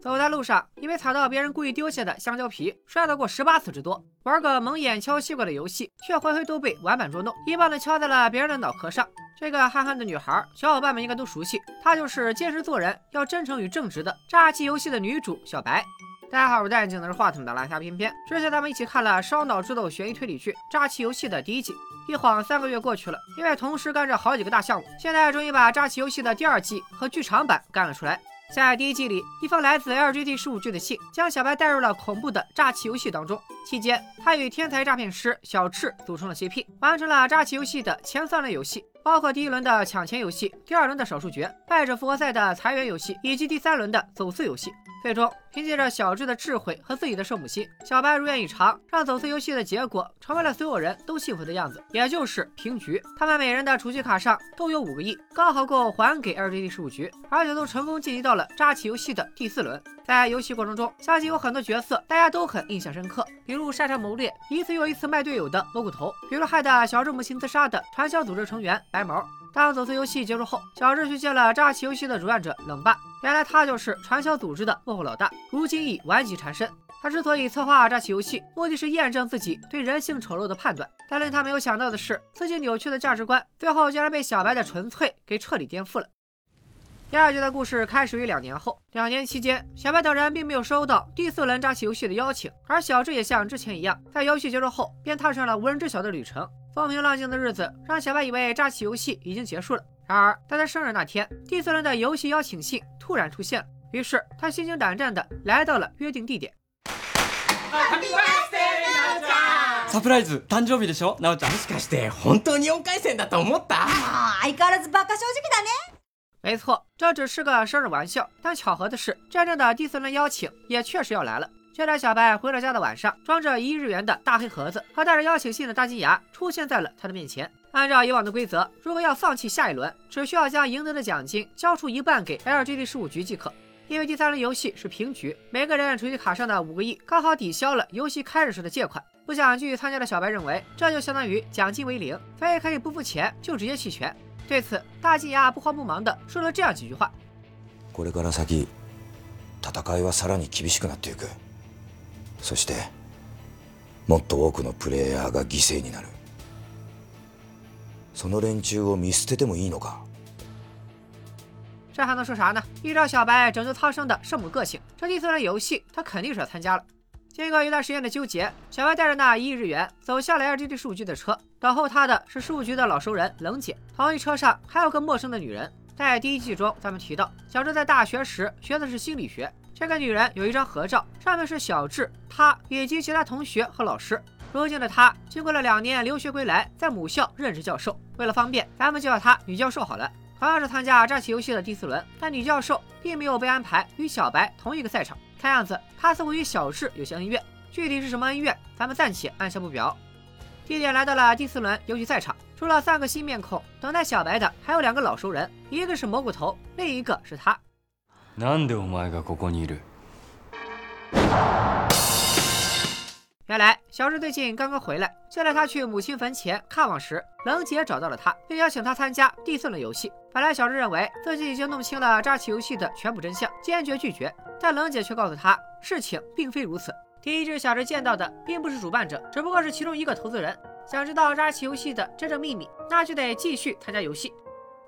走在路上，因为踩到别人故意丢下的香蕉皮，摔倒过十八次之多。玩个蒙眼敲西瓜的游戏，却回回都被玩板捉弄，一棒子敲在了别人的脑壳上。这个憨憨的女孩，小伙伴们应该都熟悉，她就是坚持做人要真诚与正直的诈欺游戏的女主小白。大家好，我是戴眼镜的是话筒的拉下偏偏。之前咱们一起看了烧脑智斗悬疑推理剧《诈欺游戏》的第一季，一晃三个月过去了，因为同时干着好几个大项目，现在终于把《诈欺游戏》的第二季和剧场版干了出来。在第一季里，一封来自 LGD 十五区的信将小白带入了恐怖的诈欺游戏当中。期间，他与天才诈骗师小赤组成了 CP，完成了诈欺游戏的前三轮游戏。包括第一轮的抢钱游戏，第二轮的少数决、败者复活赛的裁员游戏，以及第三轮的走私游戏。最终，凭借着小智的智慧和自己的圣母心，小白如愿以偿，让走私游戏的结果成为了所有人都幸福的样子，也就是平局。他们每人的储蓄卡上都有五个亿，刚好够还给 LGD 事务局，而且都成功晋级到了扎起游戏的第四轮。在游戏过程中，相信有很多角色大家都很印象深刻，比如擅长谋略、一次又一次卖队友的蘑菇头，比如害得小智母亲自杀的传销组织成员白毛。当走私游戏结束后，小智去见了诈欺游戏的主办者冷爸，原来他就是传销组织的幕后老大，如今已顽疾缠身。他之所以策划诈欺游戏，目的是验证自己对人性丑陋的判断。但令他没有想到的是，自己扭曲的价值观，最后竟然被小白的纯粹给彻底颠覆了。第二集的故事开始于两年后。两年期间，小白等人并没有收到第四轮扎起游戏的邀请，而小智也像之前一样，在游戏结束后便踏上了无人知晓的旅程。风平浪静的日子让小白以为扎起游戏已经结束了。然而，在他生日那天，第四轮的游戏邀请信突然出现了。于是，他心惊胆战地来到了约定地点。サプライズ誕生日でしょなおちゃんもしかして本当に4回戦だと思った相変わらずバカ正直だね没错，这只是个生日玩笑。但巧合的是，真正的第四轮邀请也确实要来了。 就在小白回了家的晚上，装着一日元的大黑盒子和带着邀请信的大金牙出现在了他的面前。按照以往的规则，如果要放弃下一轮，只需要将赢得的奖金交出一半给 LGD 事务局即可。因为第三轮游戏是平局，每个人储蓄卡上的五个亿刚好抵消了游戏开始时的借款。不想继续参加的小白认为，这就相当于奖金为零，所以可以不付钱就直接弃权。对此，大金牙不慌不忙地说了这样几句话：“これから先、戦いはさらに厳しくなっていく。 そして、もっと多くのプレイヤーが犠牲になる。その連中を見捨ててもいいのか？”这还能说啥呢？依照小白拯救苍生的圣母个性，这第四轮游戏他肯定是要参加了。经过一段时间的纠结，小白带着那一亿日元走向了 LGD 事务局的车。等候他的是事务局的老熟人冷姐。同一车上还有个陌生的女人。在第一季中，咱们提到小智在大学时学的是心理学。 这个女人有一张合照，上面是小智、她以及其他同学和老师。如今的她经过了两年留学归来，在母校任职教授。为了方便，咱们就叫她女教授好了。同样是参加战棋游戏的第四轮，但女教授并没有被安排与小白同一个赛场。看样子，她似乎与小智有些恩怨，具体是什么恩怨，咱们暂且按下不表。地点来到了第四轮游戏赛场，除了三个新面孔，等待小白的还有两个老熟人，一个是蘑菇头，另一个是他。原来小智最近刚刚回来，就在他去母亲坟前看望时，冷姐找到了他，并邀请他参加第四轮游戏。本来小智认为自己已经弄清了扎奇游戏的全部真相，坚决拒绝。但冷姐却告诉他，事情并非如此。第一只小智见到的并不是主办者，只不过是其中一个投资人。想知道扎奇游戏的真正秘密，那就得继续参加游戏。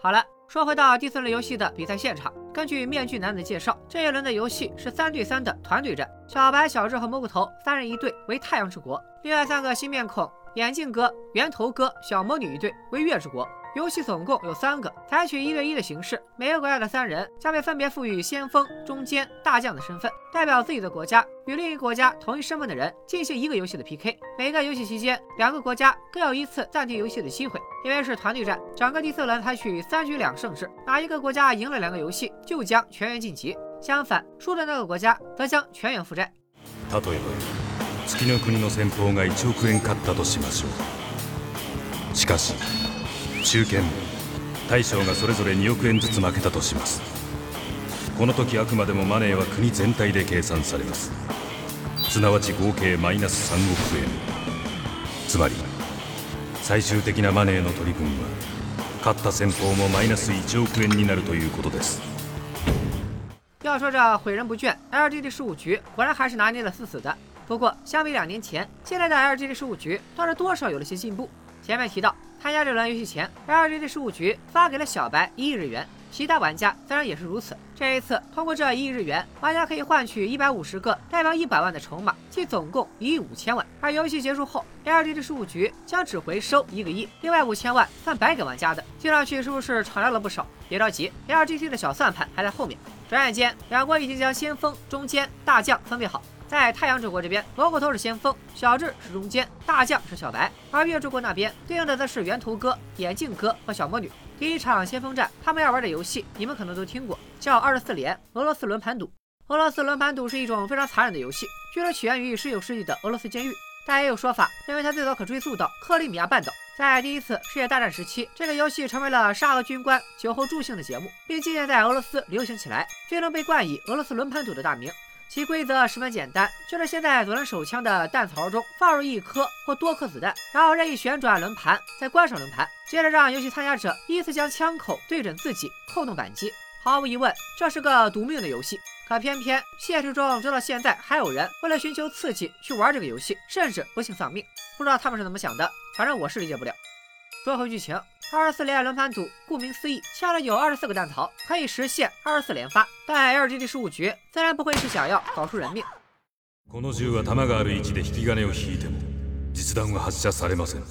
好了，说回到第四轮游戏的比赛现场。根据面具男的介绍，这一轮的游戏是三对三的团队战，小白、小智和蘑菇头三人一队为太阳之国，另外三个新面孔眼镜哥、圆头哥、小魔女一队为月之国。游戏总共有三个，采取一对一的形式，每个国家的三人将被分别赋予先锋、中坚、大将的身份，代表自己的国家与另一个国家同一身份的人进行一个游戏的 PK。每个游戏期间，两个国家各有一次暂停游戏的机会。因为是团队战，整个第四轮采取三局两胜制，哪一个国家赢了两个游戏，就将全员晋级；相反，输的那个国家则将全员负债。例えば、月の国の先方が1億円買ったとしましょう。しかし。 中堅。大将がそれぞれ2億円ずつ負けたとします。この時あくまでもマネーは国全体で計算されます。すなわち合計マイナス3億円。つまり最終的なマネーの取り分は勝った先方もマイナス1億円になるということです。要说着毁人不倦，LGD 十五局果然还是拿捏的死死的。不过相比两年前，现在的 LGD 十五局倒是多少有了些进步。前面提到，参加这轮游戏前，LGD 事务局发给了小白一亿日元。其他玩家自然也是如此。这一次，通过这一亿日元，玩家可以换取一百五十个代表一百万的筹码，即总共一亿五千万。而游戏结束后，LGD 事务局将只回收一个亿，另外五千万算白给玩家的。听上去是不是敞亮了不少？别着急，LGD 的小算盘还在后面。转眼间，两国已经将先锋、中间、大将分配好。在太阳之国这边，蘑菇头是先锋，小智是中间，大将是小白；而月之国那边对应的则是圆头哥、眼镜哥和小魔女。第一场先锋战，他们要玩的游戏，你们可能都听过，叫二十四连俄罗斯轮盘赌。俄罗斯轮盘赌是一种非常残忍的游戏，据说起源于十九世纪的俄罗斯监狱，但也有说法认为它最早可追溯到克里米亚半岛。在第一次世界大战时期，这个游戏成为了沙俄军官酒后助兴的节目，并渐渐在俄罗斯流行起来，最终被冠以俄罗斯轮盘赌的大名。其规则十分简单，就是先在左轮手枪的弹槽中放入一颗或多颗子弹，然后任意旋转轮盘，再关上轮盘，接着让游戏参加者依次将枪口对准自己，扣动扳机。毫无疑问，这是个赌命的游戏。可偏偏现实中，直到现在还有人为了寻求刺激去玩这个游戏，甚至不幸丧命。不知道他们是怎么想的，反正我是理解不了。说回剧情，二十四连轮盘赌，顾名思义，枪里有二十四个弹槽，可以实现二十四连发。但 LGD 十五局自然不会是想要搞出人命。この銃は弾がある位置で引き金を引いても実弾は発射されません。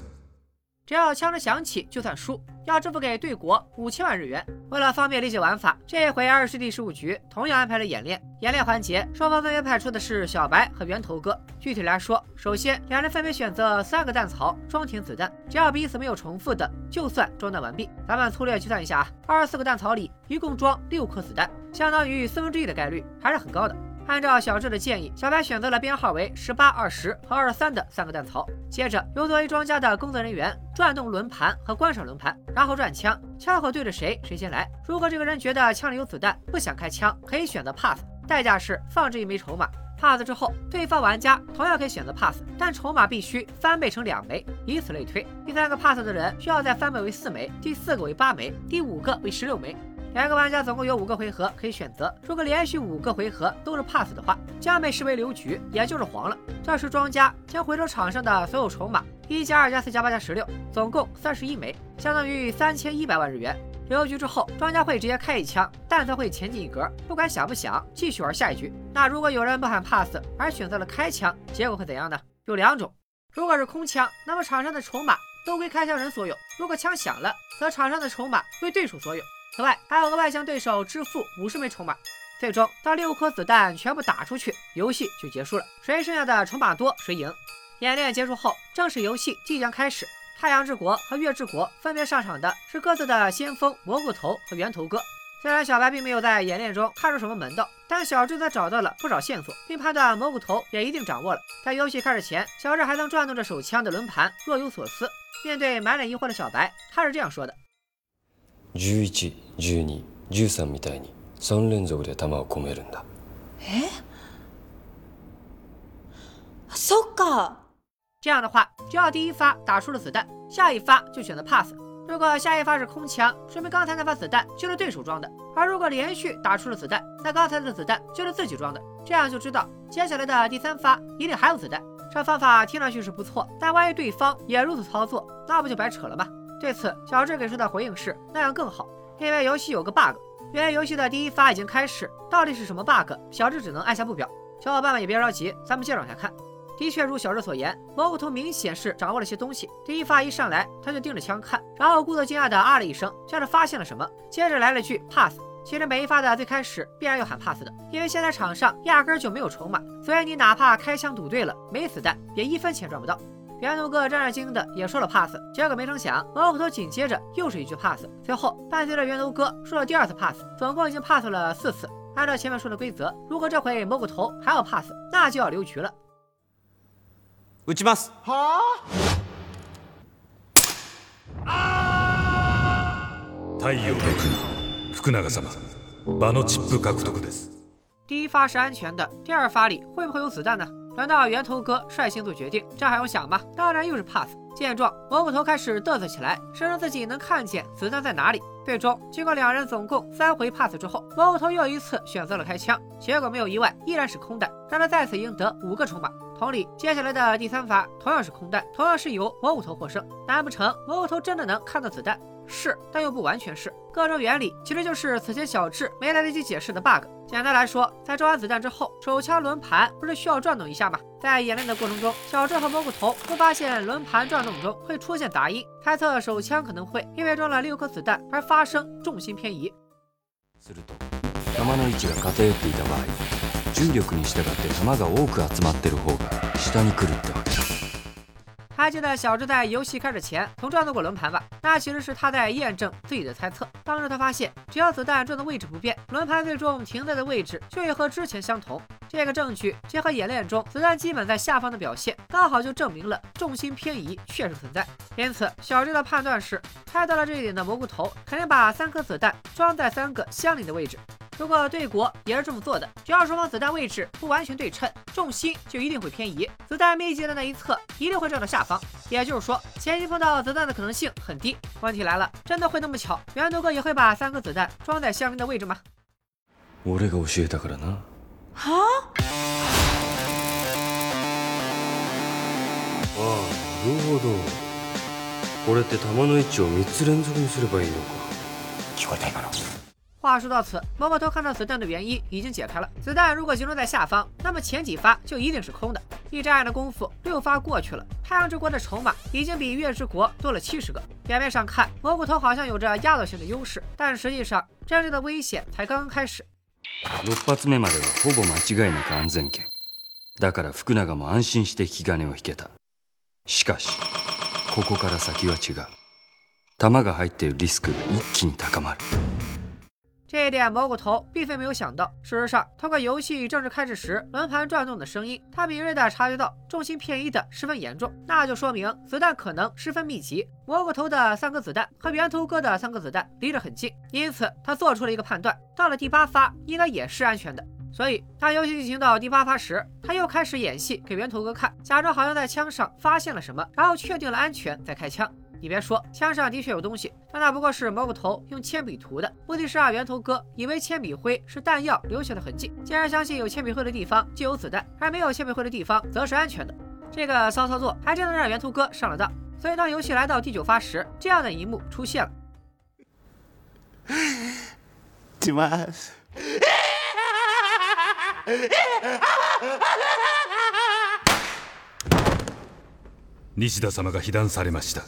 只要枪声响起，就算输，要支付给对国五千万日元。为了方便理解玩法，这一回二十 D 十五局同样安排了演练。演练环节，双方分别派出的是小白和圆头哥。具体来说，首先两人分别选择三个弹槽装填子弹，只要彼此没有重复的，就算装弹完毕。咱们粗略计算一下啊，二十四个弹槽里一共装六颗子弹，相当于四分之一的概率，还是很高的。按照小智的建议，小白选择了编号为十八、二十和二十三的三个弹槽。接着，由作为庄家的工作人员转动轮盘和关上轮盘，然后转枪，枪口对着谁，谁先来。如果这个人觉得枪里有子弹，不想开枪，可以选择 pass，代价是放置一枚筹码。pass 之后，对方玩家同样可以选择 pass，但筹码必须翻倍成两枚，以此类推。第三个 pass 的人需要再翻倍为四枚，第四个为八枚，第五个为十六枚。两个玩家总共有五个回合可以选择，如果连续五个回合都是 pass 的话，将被视为留局，也就是黄了。这时庄家将回收场上的所有筹码，一加二加四加八加十六，总共三十一枚，相当于三千一百万日元。留局之后，庄家会直接开一枪，弹才会前进一格，不管想不想继续玩下一局。那如果有人不喊 pass 而选择了开枪，结果会怎样呢？有两种，如果是空枪，那么场上的筹码都归开枪人所有；如果枪响了，则场上的筹码归对手所有。此外，还有额外向对手支付五十枚筹码。最终，当六颗子弹全部打出去，游戏就结束了。谁剩下的筹码多，谁赢。演练结束后，正式游戏即将开始。太阳之国和月之国分别上场的是各自的先锋蘑菇头和圆头哥。虽然小白并没有在演练中看出什么门道，但小智则找到了不少线索，并判断蘑菇头也一定掌握了。在游戏开始前，小智还曾转动着手枪的轮盘，若有所思。面对满脸疑惑的小白，他是这样说的。十一、十二、十三みたいに三連続で弾を込めるんだえそっか这样的话，只要第一发打出了子弹，下一发就选择 pass。如果下一发是空枪，说明刚才那发子弹就是对手装的；而如果连续打出了子弹，那刚才的子弹就是自己装的。这样就知道接下来的第三发一定还有子弹。这方法听上去是不错，但万一对方也如此操作，那不就白扯了吗？ 对此，小智给出的回应是那样更好，因为游戏有个 bug，原来游戏的第一发已经开始，到底是什么 bug？小智只能按下不表。小伙伴们也别着急，咱们接着往下看。的确如小智所言，蘑菇头明显是掌握了些东西。第一发一上来，他就盯着枪看，然后故作惊讶的啊了一声，像是发现了什么，接着来了句 pass。其实每一发的最开始必然要喊 pass 的，因为现在场上压根就没有筹码，所以你哪怕开枪赌对了，没子弹也一分钱赚不到。圆头哥战战兢兢的也说了 pass，结果没成想，蘑菇头紧接着又是一句 pass，最后伴随着圆头哥说了第二次 pass，总共已经 pass 了四次。按照前面说的规则，如果这回蘑菇头还要 pass，那就要留局了。撃ちますはあ太陽の国福永様場のチップ獲得です第一发是安全的，第二发里会不会有子弹呢？ 轮到圆头哥率先做决定，这还用想吗？当然又是 pass。见状，蘑菇头开始嘚瑟起来，声称自己能看见子弹在哪里。最终，经过两人总共三回 pass 之后，蘑菇头又一次选择了开枪，结果没有意外，依然是空弹，让他再次赢得五个筹码。同理，接下来的第三发同样是空弹，同样是由蘑菇头获胜。难不成蘑菇头真的能看到子弹？是，但又不完全是。各种原理其实就是此前小智没来得及解释的 bug。简单来说，在装完子弹之后，手枪轮盘不是需要转动一下吗？在演练的过程中，小智和蘑菇头都发现轮盘转动中会出现杂音，猜测手枪可能会因为装了六颗子弹而发生重心偏移。すると弾の位置が偏っていた場合重力に従って弾が多く集まってる方が下に来るってわけだ 还记得小智在游戏开始前曾转动过轮盘吧？那其实是他在验证自己的猜测。当时他发现，只要子弹转的位置不变，轮盘最终停在的位置就会和之前相同。这个证据结合演练中子弹基本在下方的表现，刚好就证明了重心偏移确实存在。因此，小智的判断是，猜到了这一点的蘑菇头肯定把三颗子弹装在三个相邻的位置。如果对国也是这么做的，只要双方子弹位置不完全对称，重心就一定会偏移，子弹密集的那一侧一定会撞到下方。也就是说，前期碰到子弹的可能性很低。问题来了，真的会那么巧？圆头哥也会把三颗子弹装在相邻的位置吗？俺が教えたからなはああなるほどこれって弾の位置を3つ連続にすればいいのか聞こえた今の 话说到此，蘑菇头看到子弹的原因已经解开了。子弹如果集中在下方，那么前几发就一定是空的。一眨眼的功夫，六发过去了。太阳之国的筹码已经比月之国多了七十个。表面上看，蘑菇头好像有着压倒性的优势，但实际上，真正的危险才刚刚开始。 6発目まではほぼ間違いなく安全圏だから福永も安心して引き金を引けたしかしここから先は違う弾が入っているリスクが一気に高まる 这一点蘑菇头并非没有想到。事实上，通过游戏正式开始时轮盘转动的声音，他敏锐地察觉到重心偏移的十分严重，那就说明子弹可能十分密集。蘑菇头的三颗子弹和圆头哥的三颗子弹离得很近，因此他做出了一个判断：到了第八发应该也是安全的。所以，当游戏进行到第八发时，他又开始演戏给圆头哥看，假装好像在枪上发现了什么，然后确定了安全再开枪。你别说，枪上的确有东西，但那不过是蘑菇头用铅笔涂的。目的是让圆头哥以为铅笔灰是弹药留下的痕迹，竟然相信有铅笔灰的地方就有子弹，而没有铅笔灰的地方则是安全的。这个骚操作还真能让圆头哥上了当。所以当游戏来到第九发时，这样的一幕出现了。します。西田様が被弾されました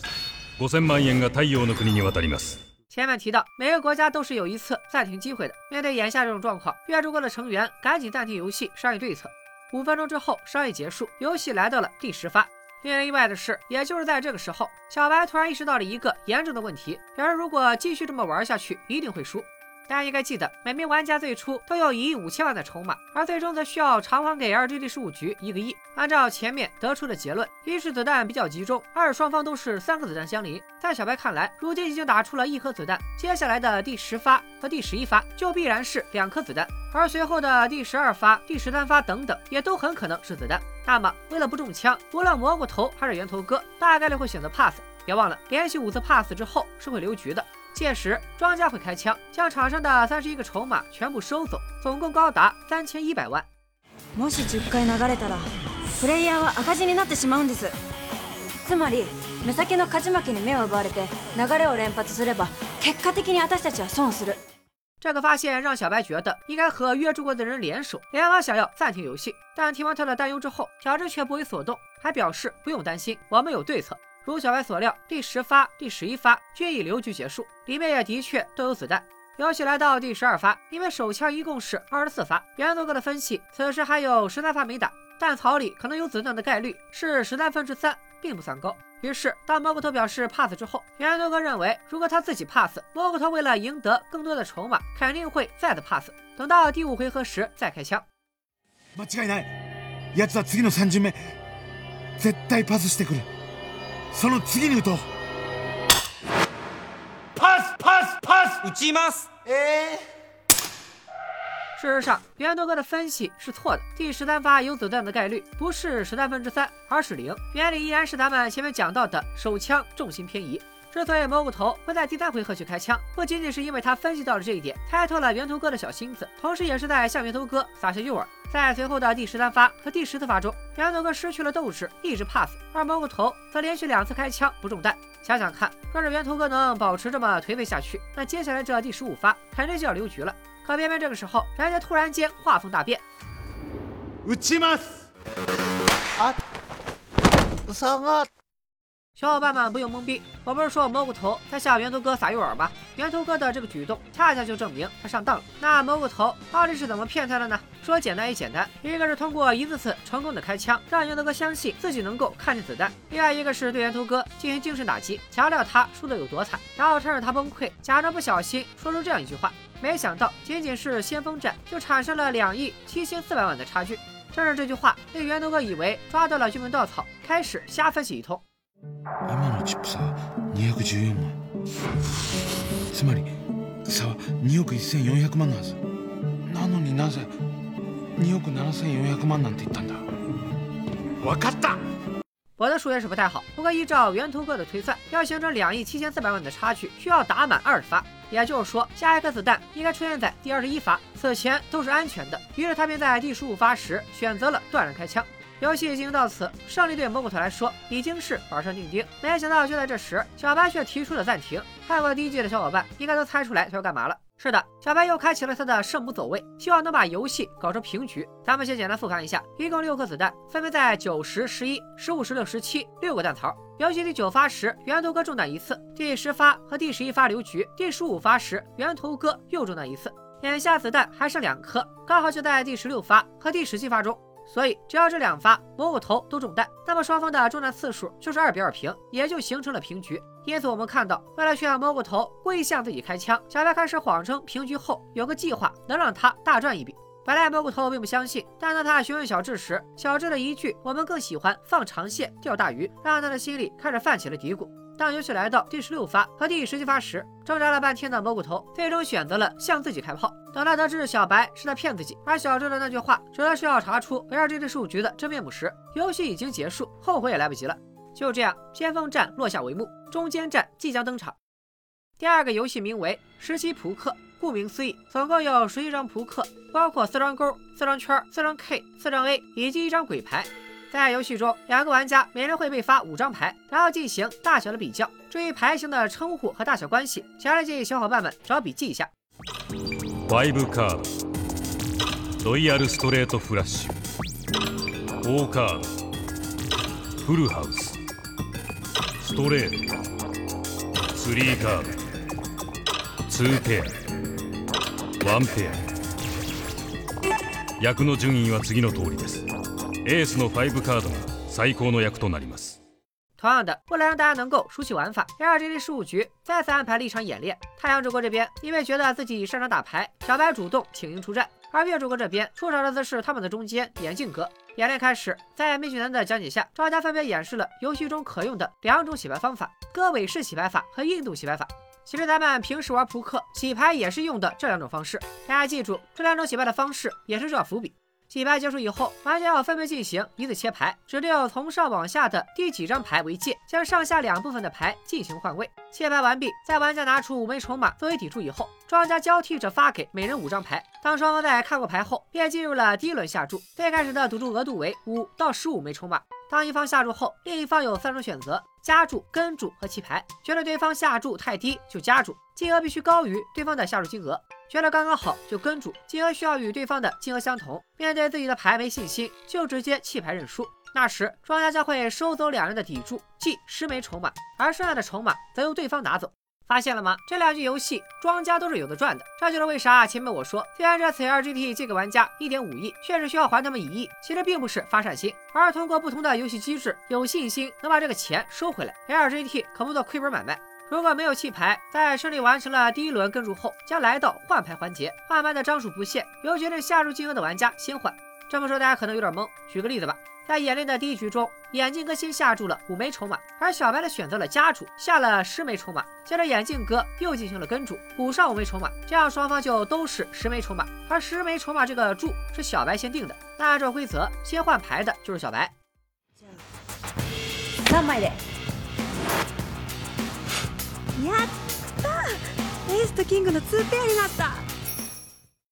5000万円が太陽の国に渡ります前面提到，每个国家都是有一次暂停机会的。面对眼下这种状况，月之国的成员赶紧暂停游戏，商议对策。五分钟之后，商议结束，游戏来到了第十发。令人意外的是，也就是在这个时候，小白突然意识到了一个严重的问题：表示如果继续这么玩下去，一定会输。 大家应该记得，每名玩家最初都有一亿五千万的筹码，而最终则需要偿还给 RGD 事务局一个亿。按照前面得出的结论，一是子弹比较集中，二是双方都是三个子弹相邻。在小白看来，如今已经打出了一颗子弹，接下来的第十发和第十一发就必然是两颗子弹，而随后的第十二发、第十三发等等也都很可能是子弹。那么，为了不中枪，无论蘑菇头还是圆头哥，大概率会选择 pass。别忘了，连续五次 pass 之后是会留局的。届时，庄家会开枪，将场上的三十一个筹码全部收走，总共高达三千一百万。もし10回流れたらプレイヤーは赤字になってしまうんですつまり目先の勝ち負けに目を奪われて流れを連発すれば結果的に私たちは損する这个发现让小白觉得应该和约之国的人联手，联合想要暂停游戏。但听完他的担忧之后，小智却不为所动，还表示不用担心，我们有对策。 如小白所料，第十发、第十一发均以留局结束，里面也的确都有子弹。游戏来到第十二发，因为手枪一共是二十四发，元头哥的分析，此时还有十三发没打，弹槽里可能有子弹的概率是十三分之三，并不算高。于是，当蘑菇头表示 pass 之后，元头哥认为，如果他自己 pass，蘑菇头为了赢得更多的筹码，肯定会再次 pass，等到第五回合时再开枪。間違いない。奴は次の3巡目、絶対パスしてくる。 その次に打とう。パスパスパス打ちます事实上，元头哥的分析是错的。第十三发有子弹的概率不是十三分之三，而是零。原理依然是咱们前面讲到的手枪重心偏移。 之所以蘑菇头会在第三回合去开枪，不仅仅是因为他分析到了这一点，猜透了源头哥的小心思，同时也是在向源头哥撒下诱饵。在随后的第十三发和第十四发中，源头哥失去了斗志，一直怕死，而蘑菇头则连续两次开枪不中弹。想想看，若是源头哥能保持这么颓废下去，那接下来这第十五发肯定就要留局了。可偏偏这个时候，人家突然间画风大变。撃ちますあ下が 小伙伴们不用懵逼，我不是说蘑菇头在向源头哥撒诱饵吗？源头哥的这个举动恰恰就证明他上当了。那蘑菇头到底是怎么骗他的呢？说简单也简单，一个是通过一次次成功的开枪，让源头哥相信自己能够看见子弹；另外一个是对源头哥进行精神打击，强调他输的有多惨，然后趁着他崩溃，假装不小心说出这样一句话。没想到仅仅是先锋战就产生了两亿七千四百万的差距。正是这句话令源头哥以为抓到了救命稻草，开始瞎分析一通。今のチップ差は214万つまり差は2億1400万のはずなのになぜ2億7400万なんて言ったんだ分かった我的数学是不太好，不过依照源头哥的推算，要形成两亿七千四百万的差距，需要打满二十发。也就是说，下一颗子弹应该出现在第二十一发，此前都是安全的。于是他便在第十五发时选择了断然开枪。 游戏进行到此，胜利对蘑菇头来说已经是板上钉钉。没想到就在这时，小白却提出了暂停。看过第一季的小伙伴应该都猜出来他要干嘛了。是的，小白又开启了他的圣母走位，希望能把游戏搞成平局。咱们先简单复盘一下，一共六颗子弹，分别在九十、十一、十五、十六、十七六个弹槽。游戏第九发时，源头哥中弹一次；第十发和第十一发留局；第十五发时，源头哥又中弹一次。眼下子弹还剩两颗，刚好就在第十六发和第十七发中。所以，只要这两发蘑菇头都中弹，那么双方的中弹次数就是二比二平，也就形成了平局。因此，我们看到，为了炫耀蘑菇头故意向自己开枪，小白开始谎称平局后有个计划能让他大赚一笔。本来蘑菇头并不相信，但当他询问小智时，小智的一句“我们更喜欢放长线钓大鱼”，让他的心里开始泛起了嘀咕。当游戏来到第十六发和第十七发时，挣扎了半天的蘑菇头最终选择了向自己开炮。等他得知小白是在骗自己，而小智的那句话主要是要查出 LGD 数局的真面目时，游戏已经结束，后悔也来不及了。就这样，先锋战落下帷幕，中间战即将登场。第二个游戏名为十七扑克，顾名思义，总共有十一张扑克，包括四张勾、四张圈、四张 K、四张 A 以及一张鬼牌。在游戏中，两个玩家每人会被发五张牌，然后进行大小的比较。至于牌型的称呼和大小关系，强烈建议小伙伴们找笔记一下。5カードロイヤルストレートフラッシュ4カードフルハウスストレート3カード2ペア1ペア役の順位は次の通りです エースの5カードが最高の役となります同样的，为了让大家能够熟悉玩法，LGD 事务局再次安排了一场演练。太阳主播这边因为觉得自己擅长打牌，小白主动请缨出战；而月主播这边出场的则是他们的中间眼镜哥。演练开始，在美俊男的讲解下，庄家分别演示了游戏中可用的两种洗牌方法：戈韦式洗牌法和印度洗牌法。其实咱们平时玩扑克洗牌也是用的这两种方式，大家记住，这两种洗牌的方式也是这伏笔。 洗牌结束以后，玩家要分别进行一次切牌，指定从上往下的第几张牌为界，将上下两部分的牌进行换位。切牌完毕，在玩家拿出五枚筹码作为底注以后，庄家交替着发给每人五张牌。当双方在看过牌后，便进入了第一轮下注。最开始的赌注额度为五到十五枚筹码。当一方下注后，另一方有三种选择：加注、跟注和弃牌。觉得对方下注太低就加注，金额必须高于对方的下注金额。觉得刚刚好就跟住，金额需要与对方的金额相同。面对自己的牌没信心，就直接弃牌认输。那时庄家将会收走两人的底注，即十枚筹码，而剩下的筹码则由对方拿走。发现了吗？这两局游戏庄家都是有的赚的。这就是为啥前面我说，虽然这次 LGT 借给玩家一点五亿，确实需要还他们一亿，其实并不是发善心，而是通过不同的游戏机制，有信心能把这个钱收回来。LGT 可不做亏本买卖。如果没有弃牌，在顺利完成了第一轮跟注后，将来到换牌环节。换牌的张数不限，由决定下注金额的玩家先换。这么说大家可能有点懵，举个例子吧。在演练的第一局中，眼镜哥先下注了五枚筹码，而小白的选择了加注，下了十枚筹码。接着眼镜哥又进行了跟注，补上五枚筹码，这样双方就都是十枚筹码。而十枚筹码这个注是小白先定的，那按照规则，先换牌的就是小白。三枚で やったエースとキングの2ペアになった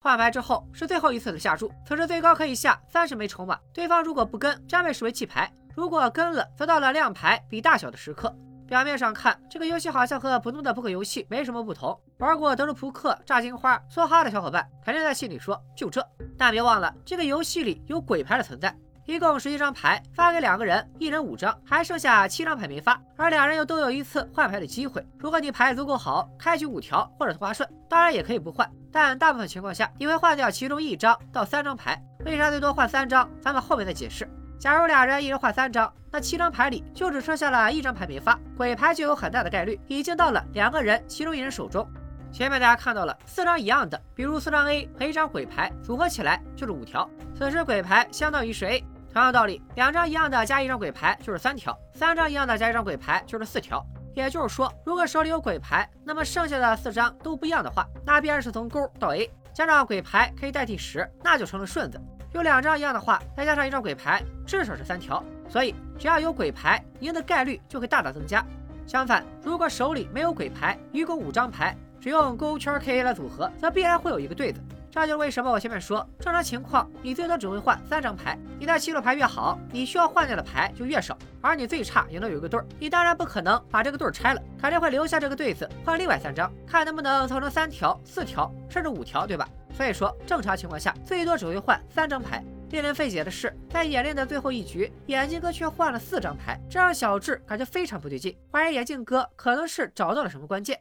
换牌之后是最后一次的下注，此时最高可以下三十枚筹码，对方如果不跟，将被视为弃牌；如果跟了，则到了亮牌比大小的时刻。表面上看，这个游戏好像和普通的扑克游戏没什么不同。玩过德州扑克、炸金花、梭哈的小伙伴肯定在心里说就这。但别忘了，这个游戏里有鬼牌的存在。 一共十一张牌，发给两个人，一人五张，还剩下七张牌没发，而两人又都有一次换牌的机会。如果你牌足够好，开局五条或者同花顺，当然也可以不换，但大部分情况下你会换掉其中一张到三张牌。为啥最多换三张？咱们后面再解释。假如俩人一人换三张，那七张牌里就只剩下了一张牌没发，鬼牌就有很大的概率已经到了两个人其中一人手中。前面大家看到了四张一样的，比如四张 A 和一张鬼牌组合起来就是五条，此时鬼牌相当于是 A。同样道理，两张一样的加一张鬼牌就是三条，三张一样的加一张鬼牌就是四条。也就是说，如果手里有鬼牌，那么剩下的四张都不一样的话，那必然是从勾到 A，加上鬼牌可以代替十，那就成了顺子。有两张一样的话，再加上一张鬼牌，至少是三条。所以只要有鬼牌，赢的概率就会大大增加。相反，如果手里没有鬼牌，一共五张牌，只用勾圈 K A 来组合，则必然会有一个对子。这就是为什么我前面说，正常情况你最多只会换三张牌。你的七路牌越好，你需要换掉的牌就越少。而你最差也能有一个对儿，你当然不可能把这个对儿拆了，肯定会留下这个对子，换另外三张，看能不能凑成三条、四条，甚至五条，对吧？所以说，正常情况下最多只会换三张牌。令人费解的是，在演练的最后一局，眼镜哥却换了四张牌，这让小智感觉非常不对劲，怀疑眼镜哥可能是找到了什么关键。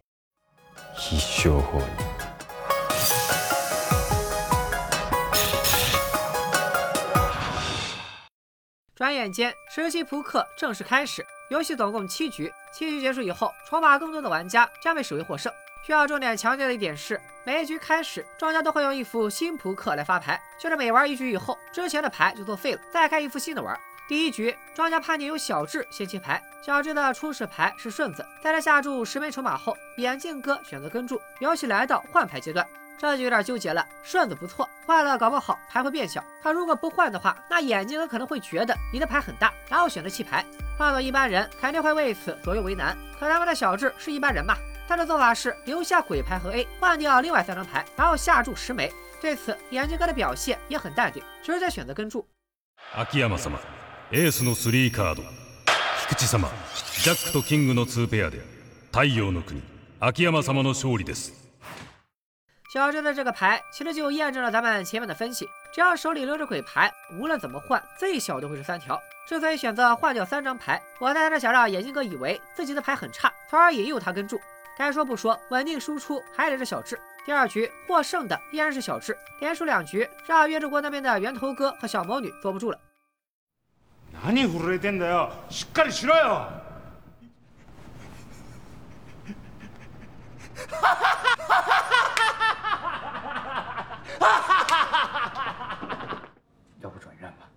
转眼间，十级扑克正式开始。游戏总共七局，七局结束以后，筹码更多的玩家将被视为获胜。需要重点强调的一点是，每一局开始，庄家都会用一副新扑克来发牌，就是每玩一局以后，之前的牌就作废了，再开一副新的玩。第一局，庄家判定由小智先弃牌，小智的初始牌是顺子，在他下注十枚筹码后，眼镜哥选择跟注，游戏来到换牌阶段。这就有点纠结了，顺子不错，换了搞不好牌会变小。他如果不换的话，那眼镜哥可能会觉得你的牌很大，然后选择弃牌。换做一般人肯定会为此左右为难。可他们的小智是一般人嘛？他的做法是留下鬼牌和 A，换掉另外三张牌，然后下注十枚。对此，眼镜哥的表现也很淡定，直接选择跟注。秋山様、エースのスリーカード。菊池様、ジャックとキングのツーペアで太陽の国、秋山様の勝利です。 小智的这个牌其实就验证了咱们前面的分析，只要手里留着鬼牌，无论怎么换，最小都会是三条。之所以选择换掉三张牌，我猜是想让眼镜哥以为自己的牌很差，从而引诱他跟注。该说不说，稳定输出还得是小智。第二局获胜的依然是小智，连输两局，让月之国那边的源头哥和小魔女坐不住了。何震えてんだよ？しっかりしろよ！ 哈哈哈要不转让吧？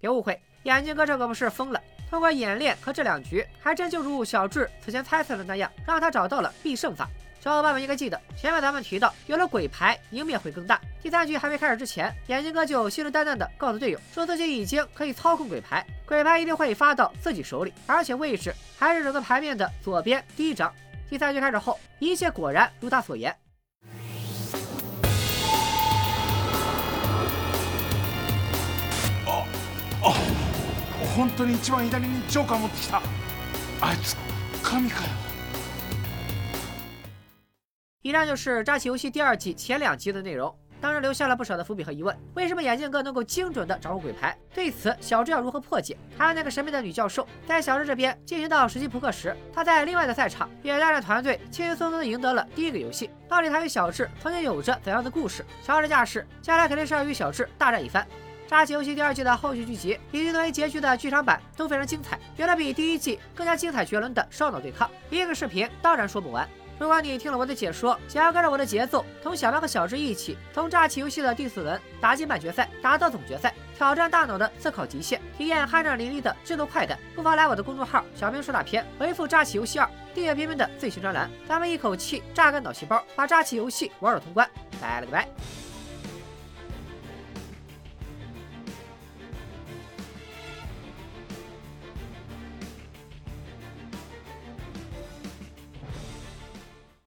别误会，眼镜哥这可不是疯了。通过演练和这两局，还真就如小智此前猜测的那样，让他找到了必胜法。小伙伴们应该记得，前面咱们提到，有了鬼牌，赢面会更大。第三局还没开始之前，眼镜哥就信誓旦旦地告诉队友，说自己已经可以操控鬼牌，鬼牌一定会发到自己手里，而且位置还是整个牌面的左边第一张。第三局开始后，一切果然如他所言。本当に一番左にジョーカー持ってきたあいつ神かよ以上就是《扎起游戏》第二季前两集的内容，当然留下了不少的伏笔和疑问。为什么眼镜哥能够精准的掌握鬼牌？对此，小智要如何破解？还有那个神秘的女教授，在小智这边进行到十级扑克时，他在另外的赛场也带着团队轻轻松松的赢得了第一个游戏。到底他与小智曾经有着怎样的故事？小智架势，将来肯定是要与小智大战一番。《 扎起游戏》第二季的后续剧集以及作为结局的剧场版都非常精彩，有了比第一季更加精彩绝伦的烧脑对抗。一个视频当然说不完。如果你听了我的解说，想要跟着我的节奏，同小白和小智一起从《扎起游戏》的第四轮打进半决赛，打到总决赛，挑战大脑的思考极限，体验酣畅淋漓的制作快感，不妨来我的公众号“小兵说大片”，回复“扎起游戏二”，订阅片片的最新专栏，咱们一口气榨干脑细胞，把《扎起游戏》玩到通关。拜了个拜。